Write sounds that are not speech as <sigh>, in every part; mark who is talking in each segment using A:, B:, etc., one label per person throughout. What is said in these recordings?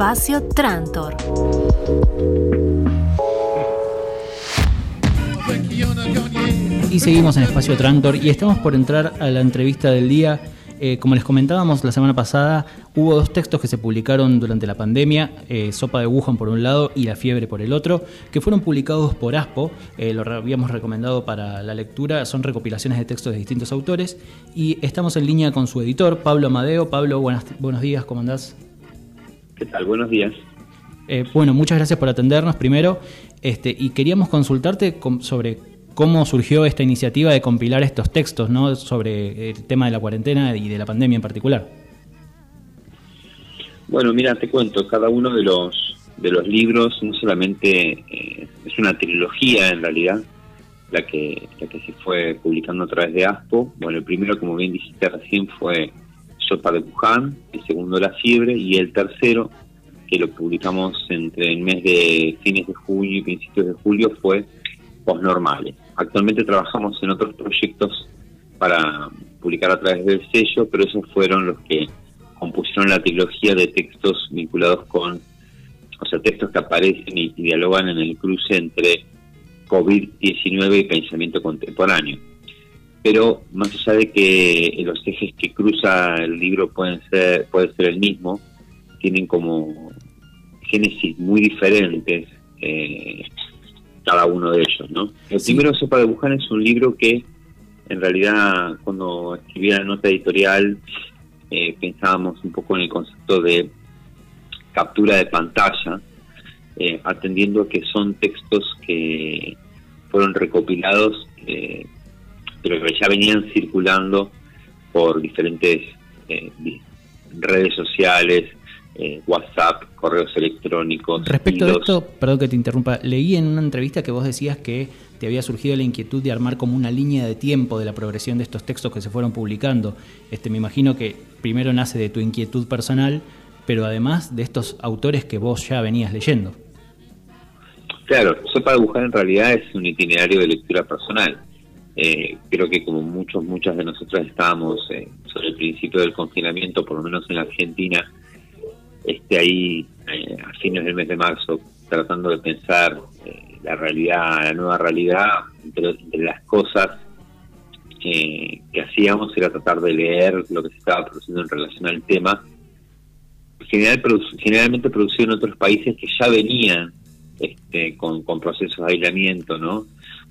A: Espacio Trantor.
B: Y seguimos en Espacio Trantor y estamos por entrar a la entrevista del día. Eh, como les comentábamos la semana pasada, hubo dos textos que se publicaron durante la pandemia, eh, Sopa de Wuhan por un lado y La Fiebre por el otro, que fueron publicados por ASPO, eh, lo habíamos recomendado para la lectura, son recopilaciones de textos de distintos autores y estamos en línea con su editor, Pablo Amadeo. Pablo, buenas, buenos días, ¿cómo andás?
C: ¿Qué tal? Buenos días.
B: bueno, muchas gracias por atendernos primero este, y queríamos consultarte sobre cómo surgió esta iniciativa de compilar estos textos ¿no? sobre el tema de la cuarentena y de la pandemia en particular.
C: Bueno, mira, te cuento, cada uno de los de los libros no solamente eh, es una trilogía en realidad, la que, la que se fue publicando a través de ASPO. Bueno, el primero, como bien dijiste recién, fue Sopa de Wuhan, el segundo La Fiebre y el tercero, que lo publicamos entre el mes de fines de junio y principios de julio, fue Postnormales. Actualmente trabajamos en otros proyectos para publicar a través del sello, pero esos fueron los que compusieron la trilogía de textos vinculados con, o sea, textos que aparecen y, dialogan en el cruce entre COVID-19 y pensamiento contemporáneo. Pero más allá de que los ejes que cruza el libro pueden ser, puede ser el mismo, tienen como génesis muy diferentes. Eh, cada uno de ellos, ¿no? El primero, Sopa de Wuhan, es un libro que, en realidad, cuando escribí la nota editorial, eh, pensábamos un poco en el concepto de captura de pantalla, eh, atendiendo que son textos que fueron recopilados, eh, pero que ya venían circulando por diferentes redes sociales, eh, WhatsApp, correos electrónicos.
B: Respecto a esto, perdón que te interrumpa, leí en una entrevista que vos decías que te había surgido la inquietud de armar como una línea de tiempo de la progresión de estos textos que se fueron publicando. Este, me imagino que primero nace de tu inquietud personal, pero además de estos autores que vos ya venías leyendo.
C: Claro, Sopa de Wuhan en realidad es un itinerario de lectura personal. Eh, creo que como muchos, muchas de nosotras estábamos eh, sobre el principio del confinamiento, por lo menos en Argentina, esté ahí eh, a fines del mes de marzo tratando de pensar eh, la realidad, la nueva realidad, entre, las cosas que hacíamos era tratar de leer lo que se estaba produciendo en relación al tema, General, generalmente producido en otros países que ya venían este, con, procesos de aislamiento, ¿no?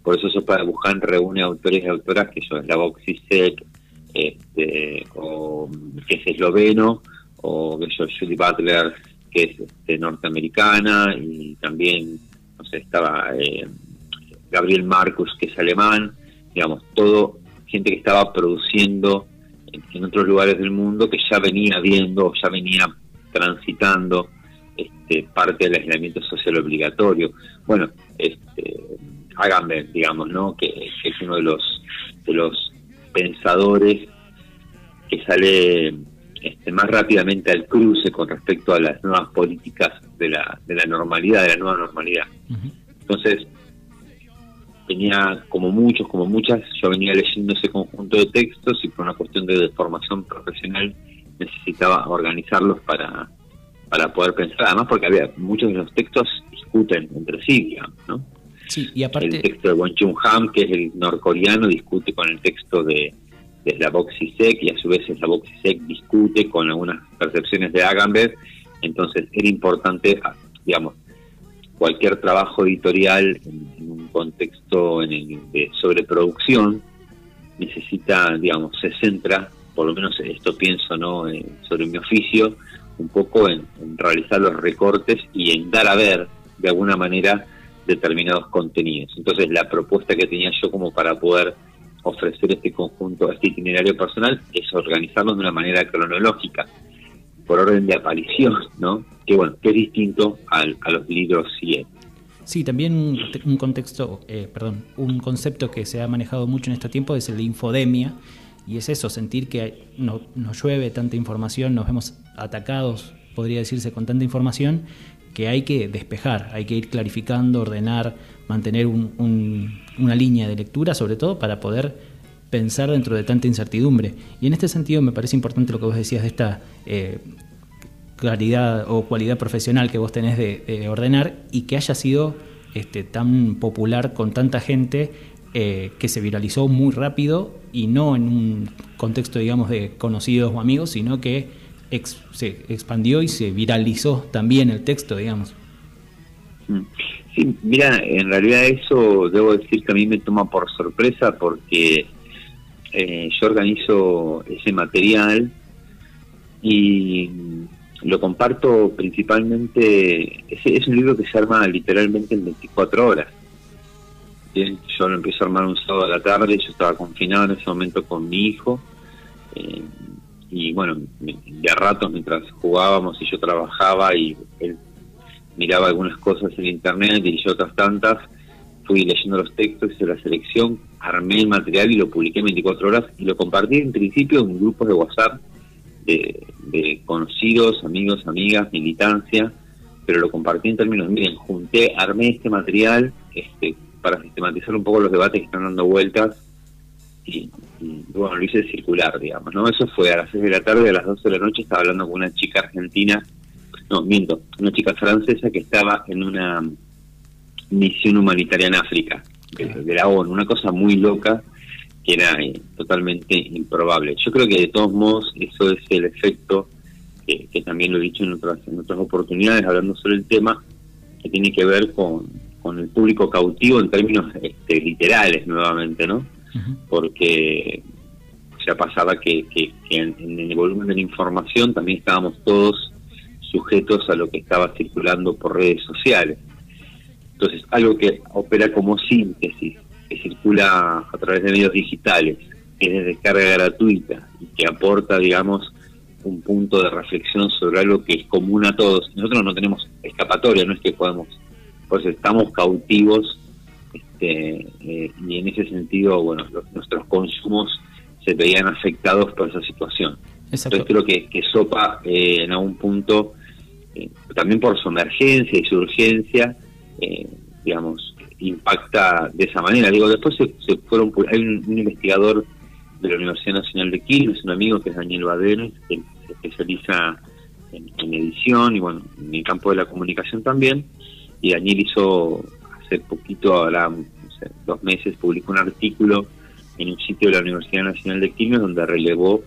C: Por eso Sopa de Wuhan reúne autores y autoras que son Slavoj Zizek, este, o, que es esloveno, o que yo, Judy Butler, que es este, norteamericana, y también, no sé, estaba eh, Gabriel Marcus, que es alemán, digamos, todo gente que estaba produciendo en, otros lugares del mundo, que ya venía viendo, ya venía transitando este, parte del aislamiento social obligatorio. Bueno, este, Agamben, digamos, ¿no? Que, que, es uno de los, de los pensadores que sale este, más rápidamente al cruce con respecto a las nuevas políticas de la, de la normalidad, de la nueva normalidad. Entonces, venía como muchos, como muchas, yo venía leyendo ese conjunto de textos y por una cuestión de formación profesional necesitaba organizarlos para, para poder pensar, además porque había muchos de los textos discuten entre sí, digamos, ¿no?
B: Sí, y aparte...
C: El texto de Won Chung Ham, que es el norcoreano, discute con el texto de es la Boxisec y a su vez la Boxisec discute con algunas percepciones de Agamben, entonces era importante, ah, digamos, cualquier trabajo editorial en, un contexto en el de sobreproducción necesita, digamos, se centra, por lo menos esto pienso, ¿no? Eh, sobre mi oficio, un poco en, en realizar los recortes y en dar a ver, de alguna manera, determinados contenidos. Entonces la propuesta que tenía yo como para poder ofrecer este conjunto, este itinerario personal, es organizarlo de una manera cronológica, por orden de aparición, ¿no? Que bueno, que es distinto a los libros siguientes.
B: Sí, también un, contexto, eh, perdón, un concepto que se ha manejado mucho en este tiempo es el de infodemia, y es eso, sentir que no, nos llueve tanta información, nos vemos atacados, podría decirse, con tanta información, que hay que despejar, hay que ir clarificando, ordenar, mantener una línea de lectura, sobre todo para poder pensar dentro de tanta incertidumbre. Y en este sentido me parece importante lo que vos decías de esta eh, claridad o cualidad profesional que vos tenés de, ordenar y que haya sido este, tan popular con tanta gente eh, que se viralizó muy rápido y no en un contexto, digamos, de conocidos o amigos, sino que se expandió y se viralizó también el texto, digamos.
C: Mm. Sí, mira, en realidad eso debo decir que a mí me toma por sorpresa porque eh, yo organizo ese material y lo comparto principalmente, es, es un libro que se arma literalmente en 24 horas. yo lo empiezo a armar un sábado a la tarde, yo estaba confinado en ese momento con mi hijo, eh, y bueno, de a ratos mientras jugábamos y yo trabajaba y él miraba algunas cosas en internet y yo otras tantas, fui leyendo los textos, hice la selección, armé el material y lo publiqué en 24 horas y lo compartí en principio en grupos de WhatsApp de, conocidos, amigos, amigas, militancia, pero lo compartí en términos, miren, junté, armé este material este, para sistematizar un poco los debates que están dando vueltas y, bueno, lo hice circular, digamos, ¿no? Eso fue a las 6 de la tarde, a las 12 de la noche estaba hablando con una chica argentina, no, miento, una chica francesa que estaba en una misión humanitaria en África, de la ONU, una cosa muy loca, que era eh, totalmente improbable. Yo creo que de todos modos eso es el efecto, que también lo he dicho en otras, en otras oportunidades hablando sobre el tema, que tiene que ver con, con el público cautivo en términos este, literales nuevamente, ¿no? Porque ya pasaba que, que, en, el volumen de la información también estábamos todos sujetos a lo que estaba circulando por redes sociales. Entonces, algo que opera como síntesis que circula a través de medios digitales, que es de descarga gratuita y que aporta, digamos, un punto de reflexión sobre algo que es común a todos. Nosotros no tenemos escapatoria, no es que podemos, pues estamos cautivos este, eh, y en ese sentido, bueno, nuestros consumos se veían afectados por esa situación. Entonces creo que, que Sopa eh, en algún punto, eh, también por su emergencia y su urgencia, digamos, impacta de esa manera. Digo, después se, fueron, hay un, investigador de la Universidad Nacional de Quilmes, un amigo que es Daniel Badenes, que se especializa en, edición y bueno, en el campo de la comunicación también, y Daniel hizo hace poquito, ahora dos meses, publicó un artículo en un sitio de la Universidad Nacional de Quilmes donde relevó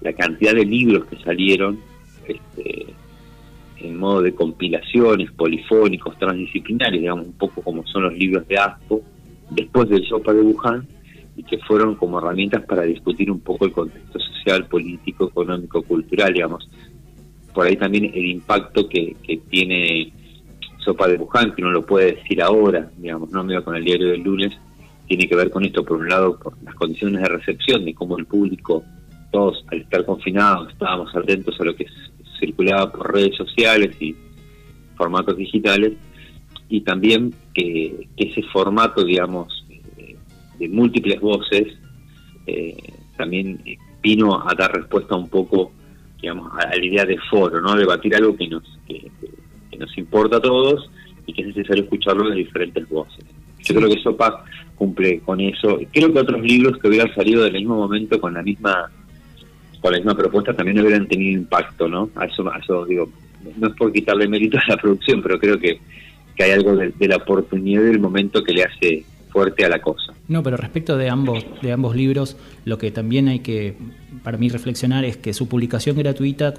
C: la cantidad de libros que salieron este, en modo de compilaciones, polifónicos, transdisciplinarios, digamos, un poco como son los libros de Aspo, después del Sopa de Wuhan, y que fueron como herramientas para discutir un poco el contexto social, político, económico, cultural, digamos. Por ahí también el impacto que, que tiene Sopa de Wuhan, que no lo puede decir ahora, digamos, no me con el diario del lunes, tiene que ver con esto, por un lado, por las condiciones de recepción, de cómo el público, todos al estar confinados, estábamos atentos a lo que circulaba por redes sociales y formatos digitales, y también que, ese formato, digamos, eh, de múltiples voces, eh, también vino a dar respuesta un poco, digamos, a, la idea de foro, ¿no? Debatir algo que nos, que, nos importa a todos y que es necesario escucharlo de diferentes voces. Yo creo que Sopa cumple con eso. Creo que otros libros que hubieran salido del mismo momento con la misma con la misma propuesta también hubieran tenido impacto, ¿no? A eso, eso digo, no es por quitarle mérito a la producción, pero creo que, que hay algo de, la oportunidad del momento que le hace fuerte a la cosa.
B: No, pero respecto de ambos, de ambos libros, lo que también hay que, para mí, reflexionar es que su publicación gratuita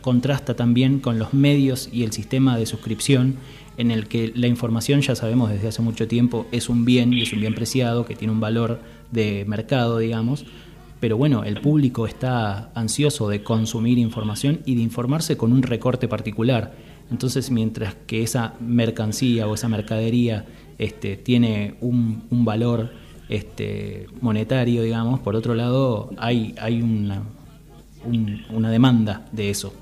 B: contrasta también con los medios y el sistema de suscripción en el que la información, ya sabemos desde hace mucho tiempo, es un bien y es un bien preciado, que tiene un valor de mercado, digamos, pero bueno, el público está ansioso de consumir información y de informarse con un recorte particular. Entonces, mientras que esa mercancía o esa mercadería este, tiene un, valor este, monetario, digamos, por otro lado, hay, hay una, una demanda de eso.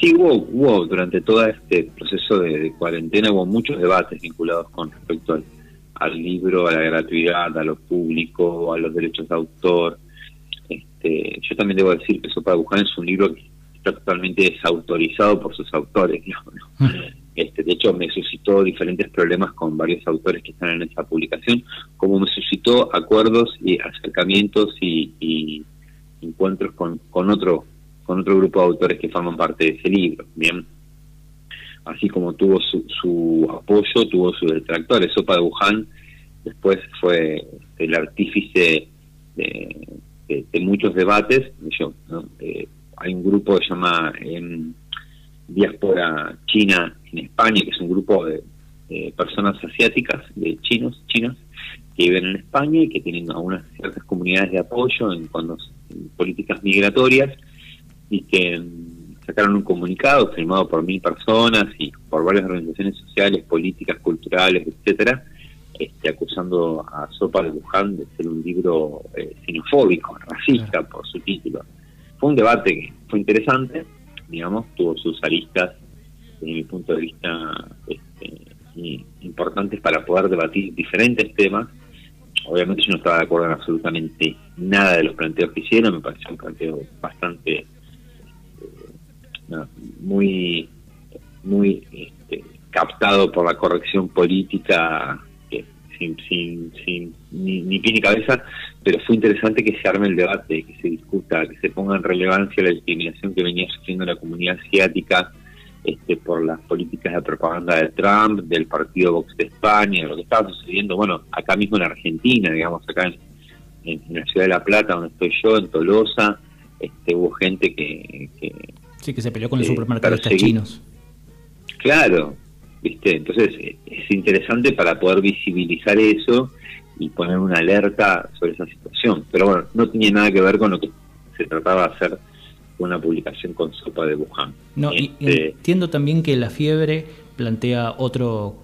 C: Sí, hubo, hubo durante todo este proceso de cuarentena, hubo muchos debates vinculados con respecto al al libro, a la gratuidad, a lo público, a los derechos de autor. Este, yo también debo decir que Sopa de Wuhan es un libro que está totalmente desautorizado por sus autores. <laughs> Este, de hecho, me suscitó diferentes problemas con varios autores que están en esa publicación, como me suscitó acuerdos y acercamientos y, encuentros con, con otro con otro grupo de autores que forman parte de ese libro. Bien, así como tuvo su, su apoyo, tuvo sus detractores. Sopa de Wuhan después fue el artífice de, muchos debates. Yo, eh, hay un grupo que se llama em, Diáspora China en España, que es un grupo de, personas asiáticas, de chinos, chinas, que viven en España y que tienen algunas ciertas comunidades de apoyo en, cuando, en políticas migratorias y que em, sacaron un comunicado firmado por mil personas y por varias organizaciones sociales, políticas, culturales, etcétera, este, acusando a Sopa de Wuhan de ser un libro eh, xenofóbico, racista por su título. Fue un debate que fue interesante, digamos, tuvo sus aristas, desde mi punto de vista, este, importantes para poder debatir diferentes temas. Obviamente yo no estaba de acuerdo en absolutamente nada de los planteos que hicieron, me pareció un planteo bastante este, muy muy este, captado por la corrección política sin, sin, ni, ni, pie ni cabeza, pero fue interesante que se arme el debate, que se discuta, que se ponga en relevancia la discriminación que venía sufriendo la comunidad asiática este, por las políticas de propaganda de Trump, del partido Vox de España, lo que estaba sucediendo, bueno, acá mismo en Argentina, digamos, acá en, la ciudad de La Plata, donde estoy yo, en Tolosa, este, hubo gente que,
B: sí, que se peleó con los supermercadistas chinos.
C: Claro, ¿viste? Entonces es interesante para poder visibilizar eso y poner una alerta sobre esa situación. Pero bueno, no tenía nada que ver con lo que se trataba de hacer una publicación con sopa de Wuhan.
B: No, y este, entiendo también que la fiebre plantea otro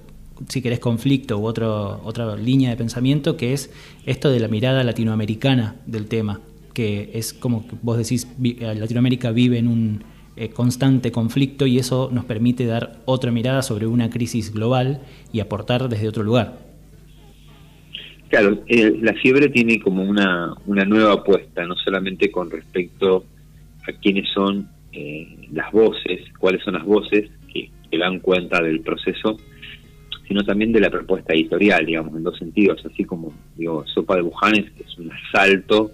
B: si querés conflicto u otro, otra línea de pensamiento que es esto de la mirada latinoamericana del tema que es como vos decís Latinoamérica vive en un eh, constante conflicto y eso nos permite dar otra mirada sobre una crisis global y aportar desde otro lugar.
C: Claro, eh, la fiebre tiene como una, una nueva apuesta, no solamente con respecto quiénes son eh, las voces, cuáles son las voces que, que, dan cuenta del proceso, sino también de la propuesta editorial, digamos, en dos sentidos, así como, digo, Sopa de Bujanes es un asalto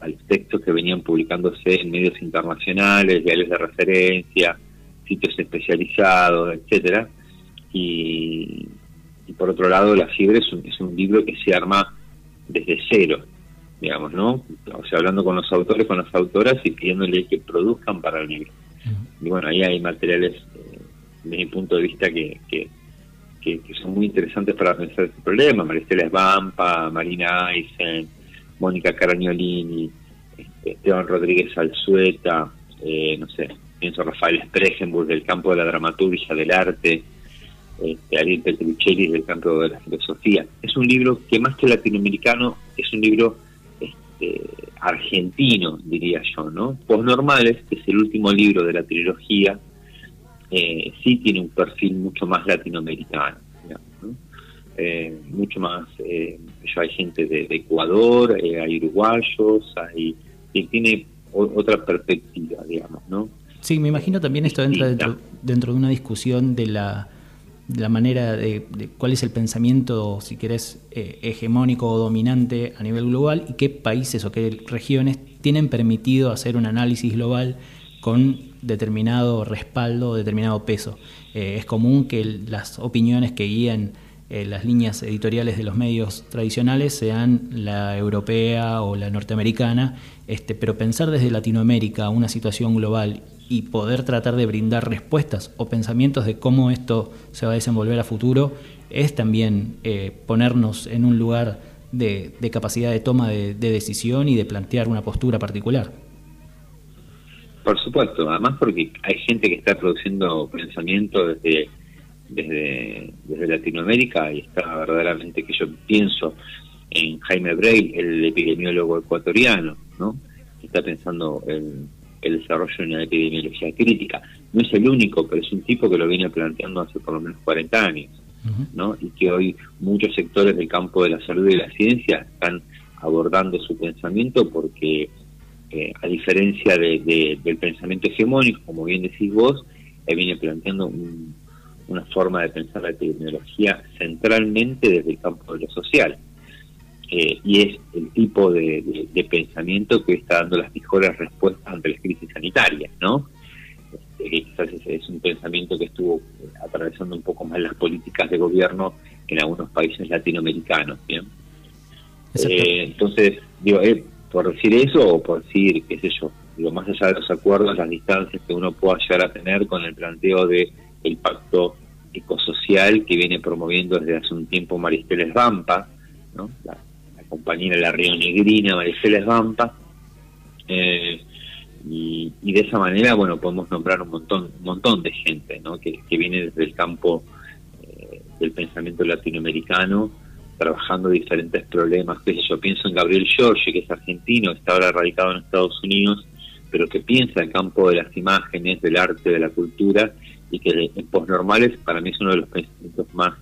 C: a los textos que venían publicándose en medios internacionales, diarios de referencia, sitios especializados, etcétera. Y, por otro lado, La Fiebre es un, es un libro que se arma desde cero, digamos, ¿no? O sea, hablando con los autores, con las autoras y pidiéndole que produzcan para el libro. Y bueno, ahí hay materiales, eh, desde mi punto de vista, que, que, que, son muy interesantes para pensar este problema. Maristela Esbampa, Marina Eisen, Mónica Caragnolini, este, Esteban Rodríguez Alzueta, eh, no sé, pienso Rafael Spregenburg del campo de la dramaturgia, del arte, este, Ariel Petruccelli del campo de la filosofía. Es un libro que más que latinoamericano es un libro este, argentino, diría yo, ¿no? Postnormales, que es el último libro de la trilogía, eh, sí tiene un perfil mucho más latinoamericano. Eh, mucho más, eh, hay gente de, Ecuador, eh, hay uruguayos, hay, y tiene otra perspectiva, digamos, ¿no?
B: Sí, me imagino también esto entra dentro, dentro de una discusión de la, la manera de, cuál es el pensamiento, si querés, eh, hegemónico o dominante a nivel global y qué países o qué regiones tienen permitido hacer un análisis global con determinado respaldo, determinado peso. es común que las opiniones que guían eh, las líneas editoriales de los medios tradicionales sean la europea o la norteamericana, este, pero pensar desde Latinoamérica una situación global y poder tratar de brindar respuestas o pensamientos de cómo esto se va a desenvolver a futuro es también eh, ponernos en un lugar de, capacidad de toma de, de decisión y de plantear una postura particular.
C: Por supuesto, además porque hay gente que está produciendo pensamiento desde desde, desde Latinoamérica y está verdaderamente que yo pienso en Jaime Brey, el epidemiólogo ecuatoriano, ¿no? Está pensando en el desarrollo de una epidemiología crítica. No es el único, pero es un tipo que lo viene planteando hace por lo menos 40 años, ¿no? Y que hoy muchos sectores del campo de la salud y de la ciencia están abordando su pensamiento porque, eh, a diferencia de, del pensamiento hegemónico, como bien decís vos, él viene planteando un, una forma de pensar la tecnología centralmente desde el campo de lo social. Eh, y es el tipo de, pensamiento que está dando las mejores respuestas ante la crisis sanitaria, ¿no? Este, quizás es, un pensamiento que estuvo atravesando un poco más las políticas de gobierno en algunos países latinoamericanos, ¿bien? Eh, entonces, digo, eh, por decir eso o por decir, qué sé yo, digo, más allá de los acuerdos, las distancias que uno pueda llegar a tener con el planteo de el pacto ecosocial que viene promoviendo desde hace un tiempo Maristeles Vampa, ¿no? La, compañera la Río Negrina, Maristeles Vampa, eh, y, de esa manera, bueno, podemos nombrar un montón, un montón de gente, ¿no? Que, viene desde el campo eh, del pensamiento latinoamericano, trabajando diferentes problemas. Que yo pienso en Gabriel Giorgi, que es argentino, está ahora radicado en Estados Unidos, pero que piensa el campo de las imágenes, del arte, de la cultura, y que en postnormales para mí es uno de los pensamientos más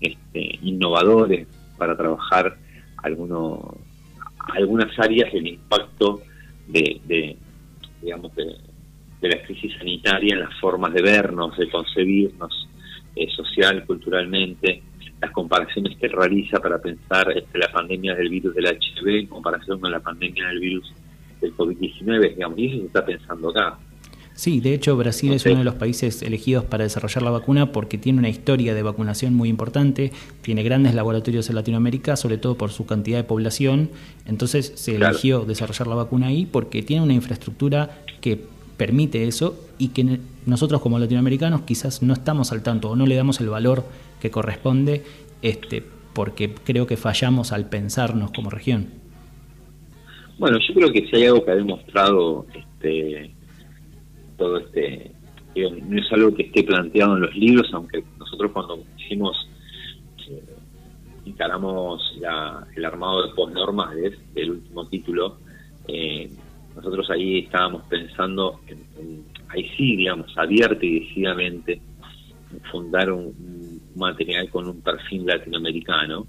C: este, innovadores para trabajar algunos, algunas áreas del impacto de, digamos de, la crisis sanitaria en las formas de vernos, de concebirnos eh, social, culturalmente, las comparaciones que realiza para pensar este, la pandemia del virus del HIV en comparación con la pandemia del virus del COVID-19, digamos, y eso se está pensando acá.
B: Sí, de hecho Brasil es uno de los países elegidos para desarrollar la vacuna porque tiene una historia de vacunación muy importante, tiene grandes laboratorios en Latinoamérica, sobre todo por su cantidad de población, entonces se eligió desarrollar la vacuna ahí porque tiene una infraestructura que permite eso y que nosotros como latinoamericanos quizás no estamos al tanto o no le damos el valor que corresponde este, porque creo que fallamos al pensarnos como región.
C: Bueno, yo creo que si hay algo que ha demostrado este, todo este, no es algo que esté planteado en los libros, aunque nosotros cuando hicimos, eh, encaramos el armado de postnormas del último título, eh, nosotros ahí estábamos pensando, en, ahí sí, digamos, abierta y decididamente, fundar un material con un perfil latinoamericano,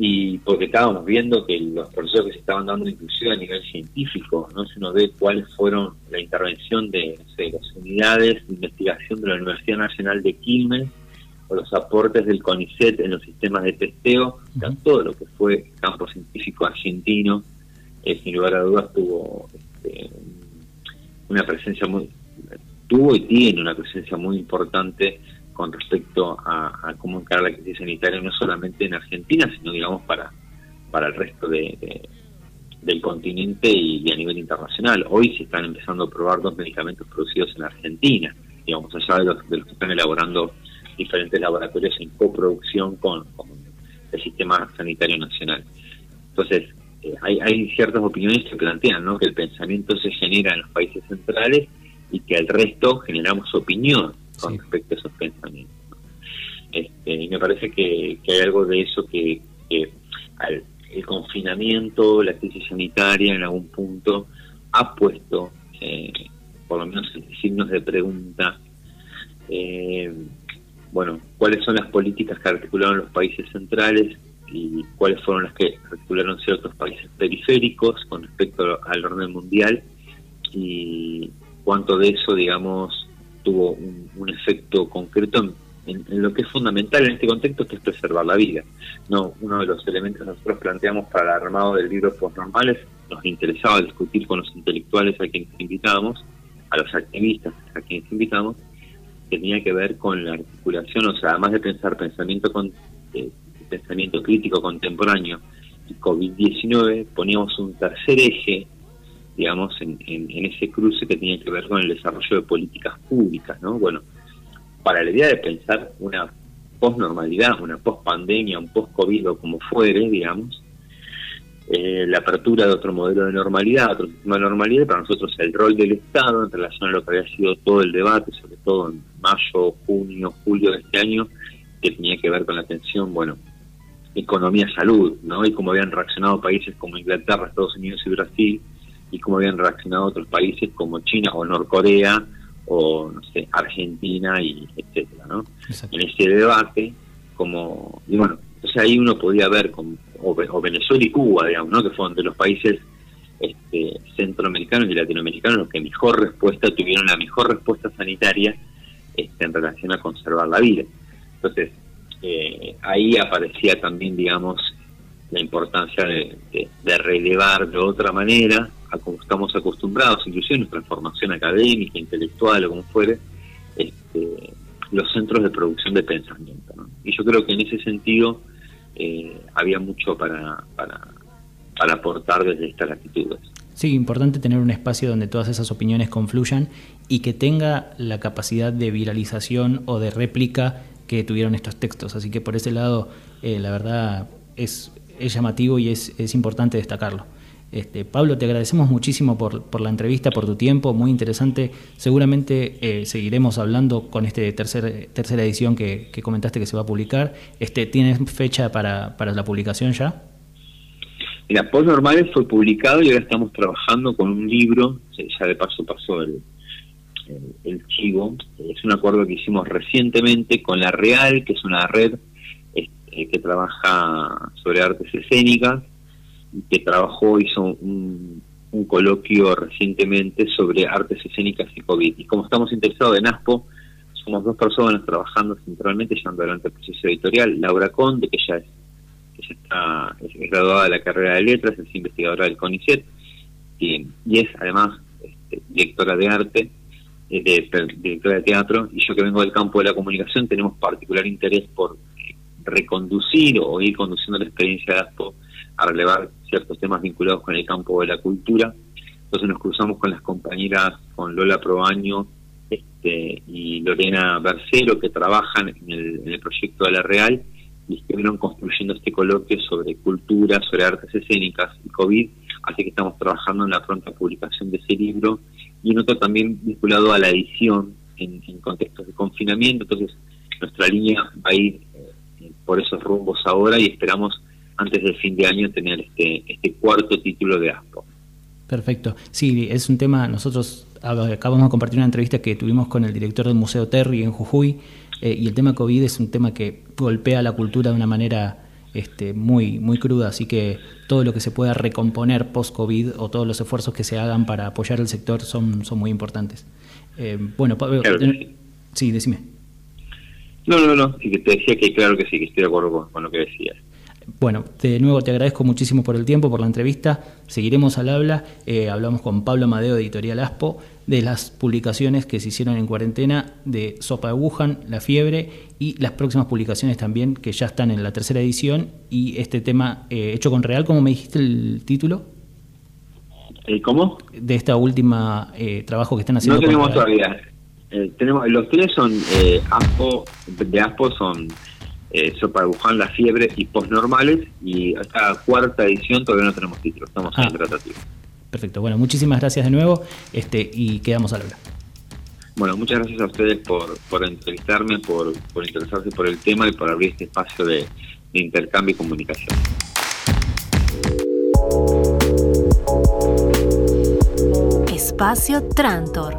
C: y porque estábamos viendo que los procesos que se estaban dando inclusive a nivel científico, ¿no? si uno ve cuáles fueron la intervención de, las unidades de investigación de la Universidad Nacional de Quilmes o los aportes del CONICET en los sistemas de testeo, todo lo que fue campo científico argentino, eh, sin lugar a dudas tuvo este, una presencia muy, tuvo y tiene una presencia muy importante con respecto a, cómo encarar la crisis sanitaria no solamente en Argentina, sino digamos para, para el resto de, del continente y, a nivel internacional. Hoy se están empezando a probar dos medicamentos producidos en Argentina, digamos, allá de los, de los que están elaborando diferentes laboratorios en coproducción con, el sistema sanitario nacional. Entonces, eh, hay, hay ciertas opiniones que plantean ¿no? que el pensamiento se genera en los países centrales y que el resto generamos opinión con respecto a esos pensamientos. Este, y me parece que, hay algo de eso que, el confinamiento, la crisis sanitaria en algún punto ha puesto, eh, por lo menos signos de pregunta, eh, bueno, cuáles son las políticas que articularon los países centrales y cuáles fueron las que articularon ciertos países periféricos con respecto al orden mundial y cuánto de eso, digamos, tuvo un, efecto concreto en, lo que es fundamental en este contexto, que es preservar la vida. No, uno de los elementos que nosotros planteamos para el armado del libro Postnormales, nos interesaba discutir con los intelectuales a quienes invitábamos, a los activistas a quienes invitamos, tenía que ver con la articulación, o sea, además de pensar pensamiento con eh, pensamiento crítico contemporáneo y COVID-19, poníamos un tercer eje digamos, en, ese cruce que tiene que ver con el desarrollo de políticas públicas, ¿no? Bueno, para la idea de pensar una posnormalidad, una pospandemia, un post-COVID o como fuere, digamos, eh, la apertura de otro modelo de normalidad, otro sistema de normalidad, para nosotros el rol del Estado en relación a lo que había sido todo el debate, sobre todo en mayo, junio, julio de este año, que tenía que ver con la atención, bueno, economía-salud, ¿no? Y cómo habían reaccionado países como Inglaterra, Estados Unidos y Brasil, y cómo habían reaccionado otros países como China o Norcorea o no sé Argentina y etcétera no en ese debate como y bueno entonces ahí uno podía ver con, o, Venezuela y Cuba digamos no que fueron de los países este, centroamericanos y latinoamericanos los que mejor respuesta tuvieron la mejor respuesta sanitaria este, en relación a conservar la vida. Entonces eh, ahí aparecía también digamos la importancia de, relevar de otra manera a como estamos acostumbrados, inclusive en nuestra formación académica, intelectual o como fuere, este, los centros de producción de pensamiento. Y yo creo que en ese sentido eh, había mucho para, para, para aportar desde estas latitudes.
B: Sí, importante tener un espacio donde todas esas opiniones confluyan y que tenga la capacidad de viralización o de réplica que tuvieron estos textos. Así que por ese lado, eh, la verdad, es, es llamativo y es, es importante destacarlo. Este, Pablo, te agradecemos muchísimo por, por, la entrevista, por tu tiempo, muy interesante. Seguramente eh, seguiremos hablando con esta tercer, tercera edición que, que, comentaste que se va a publicar. Este, ¿Tienes fecha para, para la publicación ya?
C: Mira, Post Normales fue publicado y ahora estamos trabajando con un libro, ya de paso pasó el, el, chivo, es un acuerdo que hicimos recientemente con La Real, que es una red este, que trabaja sobre artes escénicas, que trabajó, hizo un, coloquio recientemente sobre artes escénicas y COVID. Y como estamos interesados en ASPO, somos dos personas trabajando centralmente, llevando adelante el proceso editorial. Laura Conde, que ya es que está es graduada de la carrera de letras, es investigadora del CONICET y, es además este, directora de arte, eh, de, directora de teatro, y yo que vengo del campo de la comunicación tenemos particular interés por eh, reconducir o ir conduciendo la experiencia de ASPO a relevar ciertos temas vinculados con el campo de la cultura. Entonces nos cruzamos con las compañeras, con Lola Probaño este, y Lorena Bercero, que trabajan en el, en proyecto de la Real, y estuvieron construyendo este coloquio sobre cultura, sobre artes escénicas y COVID, así que estamos trabajando en la pronta publicación de ese libro. Y en otro también vinculado a la edición en, contextos de confinamiento, entonces nuestra línea va a ir eh, por esos rumbos ahora y esperamos antes del fin de año tener este, este cuarto título de ASPO.
B: Perfecto. Sí, es un tema, nosotros acabamos de compartir una entrevista que tuvimos con el director del Museo Terry en Jujuy, eh, y el tema COVID es un tema que golpea la cultura de una manera este, muy, muy cruda, así que todo lo que se pueda recomponer post-COVID o todos los esfuerzos que se hagan para apoyar el sector son, son muy importantes. Eh, bueno, Pablo, sí. decime.
C: No, no, no, sí que te decía que claro que sí, que estoy de acuerdo con lo que decías.
B: Bueno, de nuevo te agradezco muchísimo por el tiempo, por la entrevista. Seguiremos al habla. Eh, hablamos con Pablo Amadeo de Editorial Aspo de las publicaciones que se hicieron en cuarentena de Sopa de Wuhan, La Fiebre y las próximas publicaciones también que ya están en la tercera edición y este tema eh, hecho con Real, ¿cómo me dijiste el título?
C: Eh, ¿Cómo?
B: De esta última trabajo que están haciendo.
C: No tenemos todavía. Tenemos, los tres son Aspo, de Aspo son eh, Sopa de Wuhan, La Fiebre y Postnormales. Y esta cuarta edición todavía no tenemos título, estamos en ah. tratativa.
B: Perfecto, bueno, muchísimas gracias de nuevo este y quedamos al hablar.
C: Bueno, muchas gracias a ustedes por, por entrevistarme, por, por interesarse por el tema y por abrir este espacio de, de intercambio y comunicación.
A: Espacio Trantor.